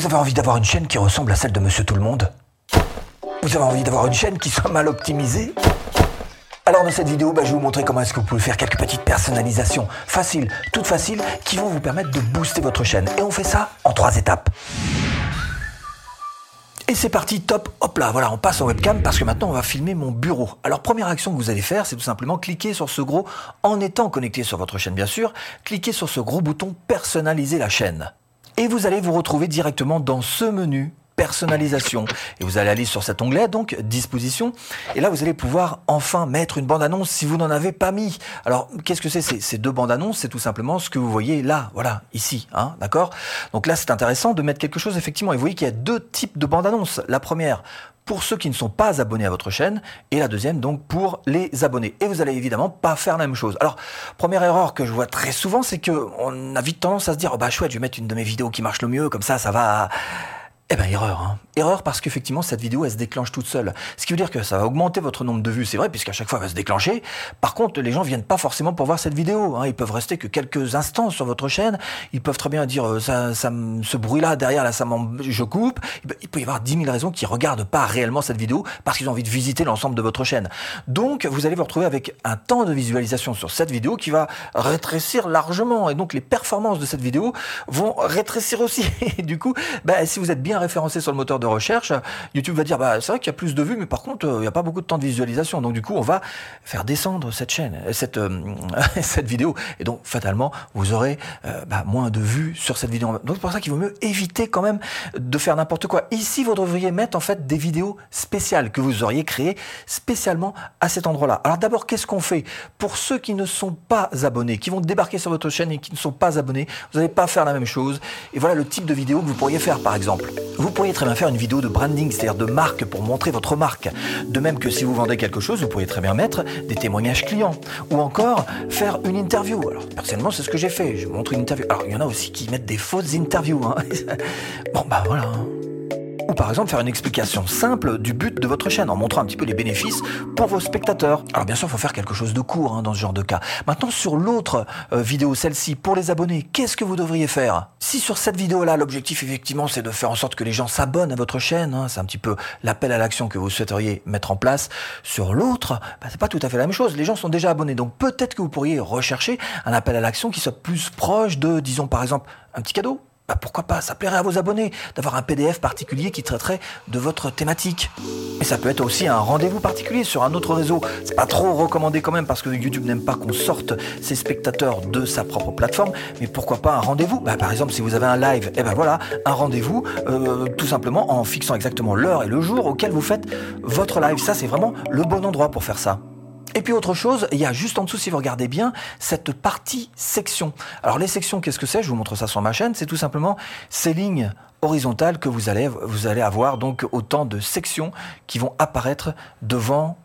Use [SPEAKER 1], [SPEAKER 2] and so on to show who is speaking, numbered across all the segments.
[SPEAKER 1] Vous avez envie d'avoir une chaîne qui ressemble à celle de Monsieur Tout le Monde Vous avez envie d'avoir une chaîne qui soit mal optimisée? Alors dans cette vidéo, bah, je vais vous montrer comment est-ce que vous pouvez faire quelques petites personnalisations faciles, toutes faciles, qui vont vous permettre de booster votre chaîne. Et on fait ça en trois étapes. Et c'est parti, top, hop là, voilà, on passe en webcam parce que maintenant on va filmer mon bureau. Alors première action que vous allez faire, c'est tout simplement cliquer sur ce gros, en étant connecté sur votre chaîne bien sûr, cliquez sur ce gros bouton personnaliser la chaîne. Et vous allez vous retrouver directement dans ce menu personnalisation. Et vous allez aller sur cet onglet, donc disposition. Et là, vous allez pouvoir enfin mettre une bande-annonce si vous n'en avez pas mis. Alors, qu'est-ce que c'est? Ces deux bandes-annonces, c'est tout simplement ce que vous voyez là, voilà, ici, hein, d'accord? Donc là, c'est intéressant de mettre quelque chose, effectivement. Et vous voyez qu'il y a deux types de bandes-annonces. La première, pour ceux qui ne sont pas abonnés à votre chaîne et la deuxième donc pour les abonnés. Et vous allez évidemment pas faire la même chose. Alors, première erreur que je vois très souvent, c'est que on a vite tendance à se dire oh bah chouette, je vais mettre une de mes vidéos qui marche le mieux comme ça ça va eh ben erreur, hein. Erreur parce qu'effectivement cette vidéo elle se déclenche toute seule. Ce qui veut dire que ça va augmenter votre nombre de vues, c'est vrai, puisqu'à chaque fois elle va se déclencher. Par contre, les gens viennent pas forcément pour voir cette vidéo. Hein. Ils peuvent rester que quelques instants sur votre chaîne. Ils peuvent très bien dire euh, ça, ça, ce bruit-là derrière là, ça je coupe. Il peut y avoir dix mille raisons qui regardent pas réellement cette vidéo parce qu'ils ont envie de visiter l'ensemble de votre chaîne. Donc vous allez vous retrouver avec un temps de visualisation sur cette vidéo qui va rétrécir largement et donc les performances de cette vidéo vont rétrécir aussi. Et du coup, bah, si vous êtes bien référencé sur le moteur de recherche, YouTube va dire bah c'est vrai qu'il y a plus de vues, mais par contre euh, il n'y a pas beaucoup de temps de visualisation. Donc du coup on va faire descendre cette chaîne, euh, cette euh, cette vidéo, et donc fatalement vous aurez bah, moins de vues sur cette vidéo. Donc c'est pour ça qu'il vaut mieux éviter quand même de faire n'importe quoi. Ici vous devriez mettre en fait des vidéos spéciales que vous auriez créées spécialement à cet endroit-là. Alors d'abord qu'est-ce qu'on fait? Pour ceux qui ne sont pas abonnés, qui vont débarquer sur votre chaîne et qui ne sont pas abonnés Vous n'allez pas faire la même chose. Et voilà le type de vidéo que vous pourriez faire par exemple. Vous pourriez très bien faire une vidéo de branding, c'est-à-dire de marque pour montrer votre marque. De même que si vous vendez quelque chose, vous pourriez très bien mettre des témoignages clients. Ou encore faire une interview. Alors personnellement, c'est ce que j'ai fait. Je montre une interview. Alors il y en a aussi qui mettent des fausses interviews. Hein. bon bah voilà. Ou par exemple faire une explication simple du but de votre chaîne en montrant un petit peu les bénéfices pour vos spectateurs. Alors bien sûr, il faut faire quelque chose de court hein, dans ce genre de cas. Maintenant, sur l'autre euh, vidéo, celle-ci, pour les abonnés, qu'est-ce que vous devriez faire? Si sur cette vidéo-là, l'objectif effectivement, c'est de faire en sorte que les gens s'abonnent à votre chaîne, hein, c'est un petit peu l'appel à l'action que vous souhaiteriez mettre en place. Sur l'autre, bah, c'est pas tout à fait la même chose. Les gens sont déjà abonnés, donc peut-être que vous pourriez rechercher un appel à l'action qui soit plus proche de, disons par exemple, un petit cadeau bah, pourquoi pas, ça plairait à vos abonnés d'avoir un PDF particulier qui traiterait de votre thématique. Et ça peut être aussi un rendez-vous particulier sur un autre réseau. C'est pas trop recommandé quand même parce que YouTube n'aime pas qu'on sorte ses spectateurs de sa propre plateforme, mais pourquoi pas un rendez-vous? Bah, Par exemple, si vous avez un live, et eh ben voilà, un rendez-vous euh, tout simplement en fixant exactement l'heure et le jour auquel vous faites votre live. Ça, c'est vraiment le bon endroit pour faire ça. Et puis autre chose, il y a juste en dessous, si vous regardez bien, cette partie section. Alors les sections, qu'est-ce que c'est? Je vous montre ça sur ma chaîne. C'est tout simplement ces lignes horizontales que vous allez, vous allez avoir donc autant de sections qui vont apparaître devant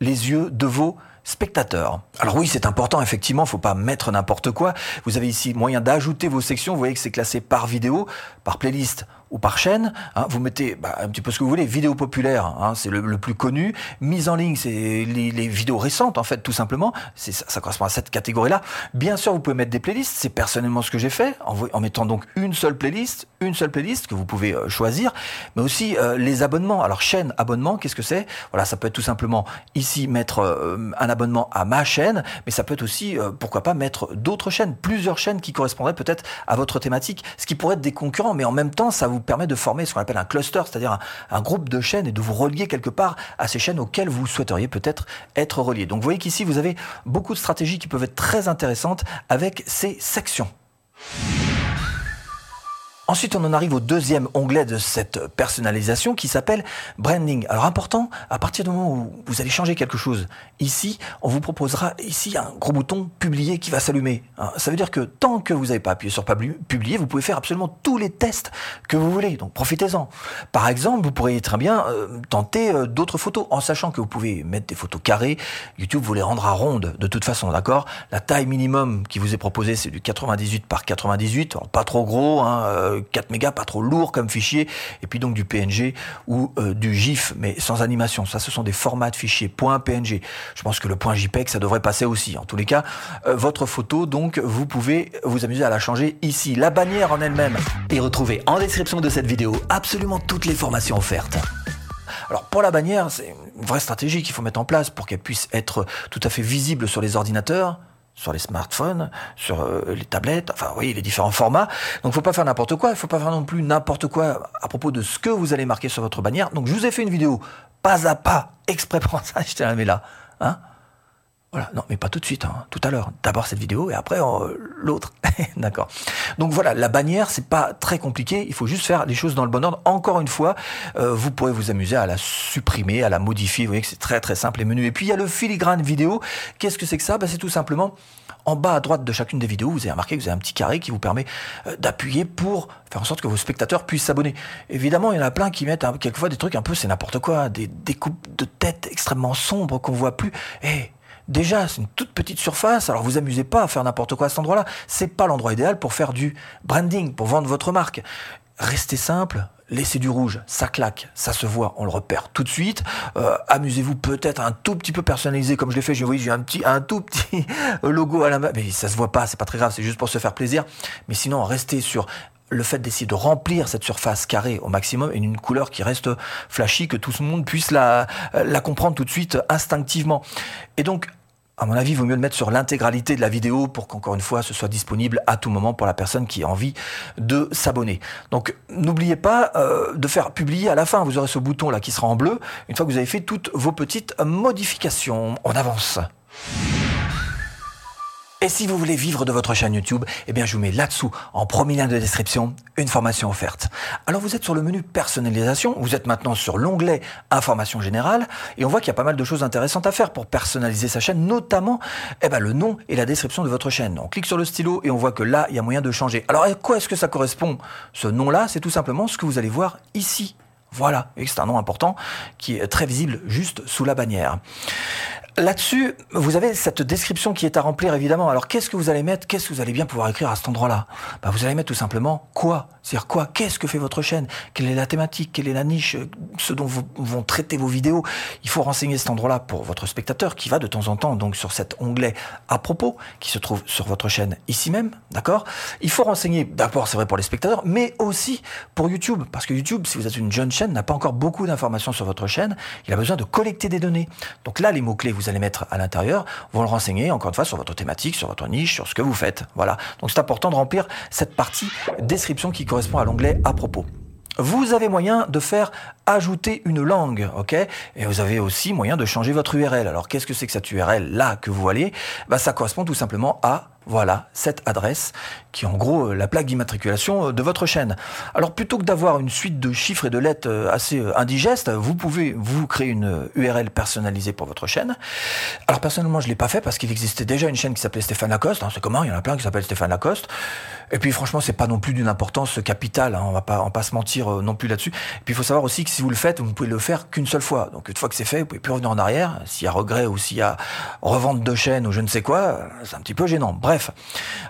[SPEAKER 1] les yeux de vos spectateurs. Alors oui, c'est important, effectivement, faut pas mettre n'importe quoi. Vous avez ici moyen d'ajouter vos sections. Vous voyez que c'est classé par vidéo, par playlist ou par chaîne. Hein, vous mettez bah, un petit peu ce que vous voulez. Vidéo populaire, hein, c'est le, plus connu. Mise en ligne, c'est les, vidéos récentes, en fait, tout simplement. Ça, correspond à cette catégorie-là. Bien sûr, vous pouvez mettre des playlists. C'est personnellement ce que j'ai fait, en, en, mettant donc une seule playlist, une seule playlist que vous pouvez euh, choisir, mais aussi euh, les abonnements. Alors chaîne, abonnement, qu'est-ce que c'est? Voilà, ça peut être tout simplement ici mettre euh, un abonnement à ma chaîne, mais ça peut être aussi, pourquoi pas, mettre d'autres chaînes, plusieurs chaînes qui correspondraient peut-être à votre thématique, ce qui pourrait être des concurrents, mais en même temps, ça vous permet de former ce qu'on appelle un cluster, c'est-à-dire un, groupe de chaînes et de vous relier quelque part à ces chaînes auxquelles vous souhaiteriez peut-être être relié. Donc vous voyez qu'ici, vous avez beaucoup de stratégies qui peuvent être très intéressantes avec ces sections. Ensuite, on en arrive au deuxième onglet de cette personnalisation qui s'appelle branding. Alors important, à partir du moment où vous allez changer quelque chose, ici, on vous proposera ici un gros bouton publier qui va s'allumer. Hein, ça veut dire que tant que vous n'avez pas appuyé sur publier, vous pouvez faire absolument tous les tests que vous voulez. Donc profitez-en. Par exemple, vous pourriez très bien euh, tenter euh, d'autres photos en sachant que vous pouvez mettre des photos carrées. YouTube vous les rendra rondes de toute façon, d'accord? La taille minimum qui vous est proposée, c'est du 98 par 98, pas trop gros. Hein, euh, 4 mégas, pas trop lourd comme fichier, et puis donc du PNG ou du GIF, mais sans animation. Ça, ce sont des formats de fichiers .png. Je pense que le .jpeg, ça devrait passer aussi. En tous les cas, votre photo, donc, vous pouvez vous amuser à la changer ici. La bannière en elle-même.
[SPEAKER 2] Et retrouvez en description de cette vidéo absolument toutes les formations offertes.
[SPEAKER 1] Alors pour la bannière, c'est une vraie stratégie qu'il faut mettre en place pour qu'elle puisse être tout à fait visible sur les ordinateurs, sur les smartphones, sur euh, les tablettes, enfin oui, les différents formats. Donc faut pas faire n'importe quoi, il faut pas faire non plus n'importe quoi à propos de ce que vous allez marquer sur votre bannière. Donc je vous ai fait une vidéo pas à pas, exprès pour ça, je te la mets là. Hein voilà, non, mais pas tout de suite, hein. tout à l'heure. D'abord cette vidéo et après euh, l'autre. D'accord. Donc voilà, la bannière, c'est pas très compliqué. Il faut juste faire les choses dans le bon ordre. Encore une fois, euh, vous pourrez vous amuser à la supprimer, à la modifier. Vous voyez que c'est très très simple les menus. Et puis il y a le filigrane vidéo. Qu'est-ce que c'est que ça? Bah, C'est tout simplement en bas à droite de chacune des vidéos, vous avez remarqué que vous avez un petit carré qui vous permet euh, d'appuyer pour faire en sorte que vos spectateurs puissent s'abonner. Évidemment, il y en a plein qui mettent quelquefois des trucs un peu, c'est n'importe quoi, des découpes de tête extrêmement sombres qu'on voit plus. Eh, Déjà, c'est une toute petite surface, alors vous amusez pas à faire n'importe quoi à cet endroit-là. C'est pas l'endroit idéal pour faire du branding, pour vendre votre marque. Restez simple, laissez du rouge, ça claque, ça se voit, on le repère tout de suite. Euh, amusez-vous peut-être un tout petit peu personnalisé comme je l'ai fait. Je vois, j'ai un petit, un tout petit logo à la main, mais ça se voit pas, c'est pas très grave, c'est juste pour se faire plaisir. Mais sinon, restez sur le fait d'essayer de remplir cette surface carrée au maximum et une couleur qui reste flashy, que tout le monde puisse la, la comprendre tout de suite instinctivement. Et donc, à mon avis, il vaut mieux le mettre sur l'intégralité de la vidéo pour qu'encore une fois, ce soit disponible à tout moment pour la personne qui a envie de s'abonner. Donc, n'oubliez pas euh, de faire publier à la fin. Vous aurez ce bouton là qui sera en bleu une fois que vous avez fait toutes vos petites modifications. On avance. Et si vous voulez vivre de votre chaîne YouTube, eh bien je vous mets là-dessous, en premier lien de description, une formation offerte. Alors vous êtes sur le menu personnalisation, vous êtes maintenant sur l'onglet information générale, et on voit qu'il y a pas mal de choses intéressantes à faire pour personnaliser sa chaîne, notamment eh ben, le nom et la description de votre chaîne. On clique sur le stylo et on voit que là, il y a moyen de changer. Alors à quoi est-ce que ça correspond Ce nom-là, c'est tout simplement ce que vous allez voir ici. Voilà, et c'est un nom important qui est très visible juste sous la bannière. Là-dessus, vous avez cette description qui est à remplir évidemment. Alors qu'est-ce que vous allez mettre? Qu'est-ce que vous allez bien pouvoir écrire à cet endroit-là? Bah, Vous allez mettre tout simplement quoi? C'est-à-dire quoi? Qu'est-ce que fait votre chaîne? Quelle est la thématique? Quelle est la niche? Ce dont vous, vont traiter vos vidéos? Il faut renseigner cet endroit-là pour votre spectateur qui va de temps en temps donc sur cet onglet à propos qui se trouve sur votre chaîne ici même, d'accord? Il faut renseigner d'abord c'est vrai pour les spectateurs, mais aussi pour YouTube. Parce que YouTube, si vous êtes une jeune chaîne, n'a pas encore beaucoup d'informations sur votre chaîne. Il a besoin de collecter des données. Donc là, les mots clés vous allez mettre à l'intérieur vont le renseigner, encore une fois, sur votre thématique, sur votre niche, sur ce que vous faites. Voilà. Donc c'est important de remplir cette partie description qui correspond à l'onglet à propos. Vous avez moyen de faire ajouter une langue, ok? Et vous avez aussi moyen de changer votre URL. Alors qu'est-ce que c'est que cette URL là que vous voyez? Bah, Ça correspond tout simplement à voilà, cette adresse qui est en gros euh, la plaque d'immatriculation euh, de votre chaîne. Alors plutôt que d'avoir une suite de chiffres et de lettres euh, assez indigestes, vous pouvez vous créer une URL personnalisée pour votre chaîne. Alors personnellement, je l'ai pas fait parce qu'il existait déjà une chaîne qui s'appelait Stéphane Lacoste. Hein, c'est comment Il y en a plein qui s'appellent Stéphane Lacoste. Et puis franchement, c'est pas non plus d'une importance capitale. Hein, on va pas, on va pas se mentir non plus là-dessus. Et puis il faut savoir aussi que si vous le faites, vous ne pouvez le faire qu'une seule fois. Donc une fois que c'est fait, vous pouvez plus revenir en arrière. S'il y a regret ou s'il y a revente de chaîne ou je ne sais quoi, c'est un petit peu gênant. Bref.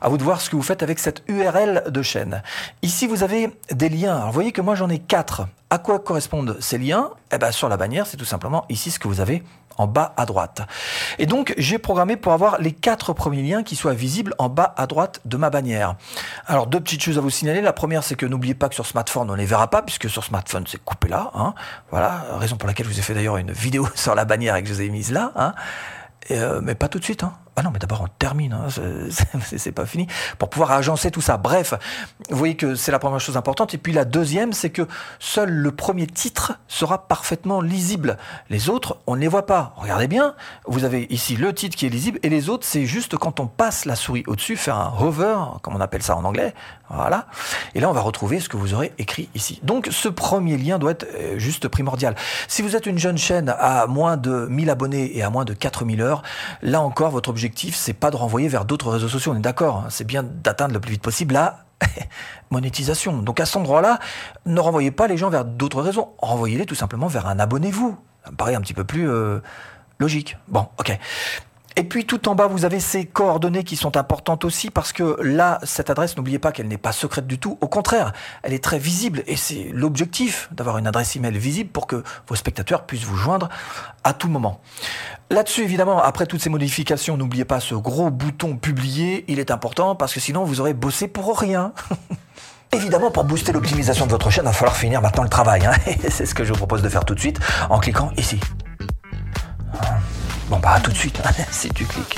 [SPEAKER 1] À vous de voir ce que vous faites avec cette URL de chaîne. Ici, vous avez des liens. Alors, vous voyez que moi, j'en ai quatre. À quoi correspondent ces liens? Eh bien, sur la bannière, c'est tout simplement ici ce que vous avez en bas à droite. Et donc, j'ai programmé pour avoir les quatre premiers liens qui soient visibles en bas à droite de ma bannière. Alors, deux petites choses à vous signaler. La première, c'est que n'oubliez pas que sur smartphone, on ne les verra pas, puisque sur smartphone, c'est coupé là. Hein. Voilà, raison pour laquelle je vous ai fait d'ailleurs une vidéo sur la bannière et que je vous ai mise là. Hein. Euh, mais pas tout de suite. Hein. Ah non, mais d'abord on termine, hein. c'est pas fini, pour pouvoir agencer tout ça. Bref, vous voyez que c'est la première chose importante. Et puis la deuxième, c'est que seul le premier titre sera parfaitement lisible. Les autres, on ne les voit pas. Regardez bien, vous avez ici le titre qui est lisible, et les autres, c'est juste quand on passe la souris au-dessus, faire un hover, comme on appelle ça en anglais. Voilà. Et là, on va retrouver ce que vous aurez écrit ici. Donc ce premier lien doit être euh, juste primordial. Si vous êtes une jeune chaîne à moins de 1000 abonnés et à moins de 4000 heures, là encore, votre objectif c'est pas de renvoyer vers d'autres réseaux sociaux, on est d'accord. Hein. c'est bien d'atteindre le plus vite possible la monétisation. Donc à cet endroit-là, ne renvoyez pas les gens vers d'autres réseaux, renvoyez-les tout simplement vers un abonnez-vous. Ça me paraît un petit peu plus euh, logique. Bon, ok. Et puis tout en bas, vous avez ces coordonnées qui sont importantes aussi parce que là, cette adresse, n'oubliez pas qu'elle n'est pas secrète du tout. Au contraire, elle est très visible et c'est l'objectif d'avoir une adresse email visible pour que vos spectateurs puissent vous joindre à tout moment. Là-dessus, évidemment, après toutes ces modifications, n'oubliez pas ce gros bouton publier. Il est important parce que sinon, vous aurez bossé pour rien. Évidemment, pour booster l'optimisation de votre chaîne, il va falloir finir maintenant le travail. Hein. C'est ce que je vous propose de faire tout de suite en cliquant ici. Bon, bah, à tout de suite, hein, si tu cliques.